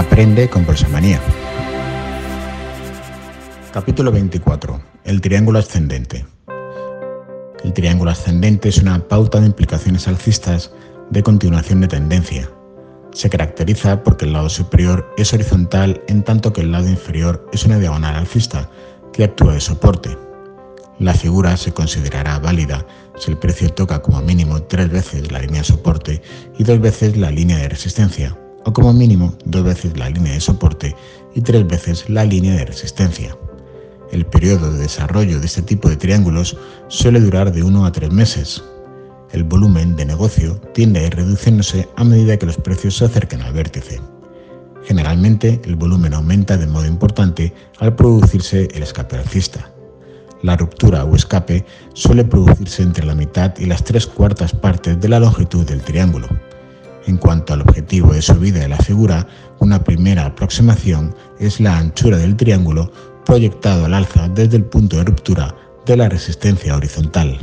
Aprende con Prosamanía. Capítulo 24. El triángulo ascendente. El triángulo ascendente es una pauta de implicaciones alcistas de continuación de tendencia. Se caracteriza porque el lado superior es horizontal en tanto que el lado inferior es una diagonal alcista que actúa de soporte. La figura se considerará válida si el precio toca como mínimo tres veces la línea de soporte y dos veces la línea de resistencia, o como mínimo dos veces la línea de soporte y tres veces la línea de resistencia. El periodo de desarrollo de este tipo de triángulos suele durar de 1 a 3 meses. El volumen de negocio tiende a ir reduciéndose a medida que los precios se acercan al vértice. Generalmente, el volumen aumenta de modo importante al producirse el escape alcista. La ruptura o escape suele producirse entre la mitad y las tres cuartas partes de la longitud del triángulo. En cuanto al objetivo de subida de la figura, una primera aproximación es la anchura del triángulo proyectado al alza desde el punto de ruptura de la resistencia horizontal.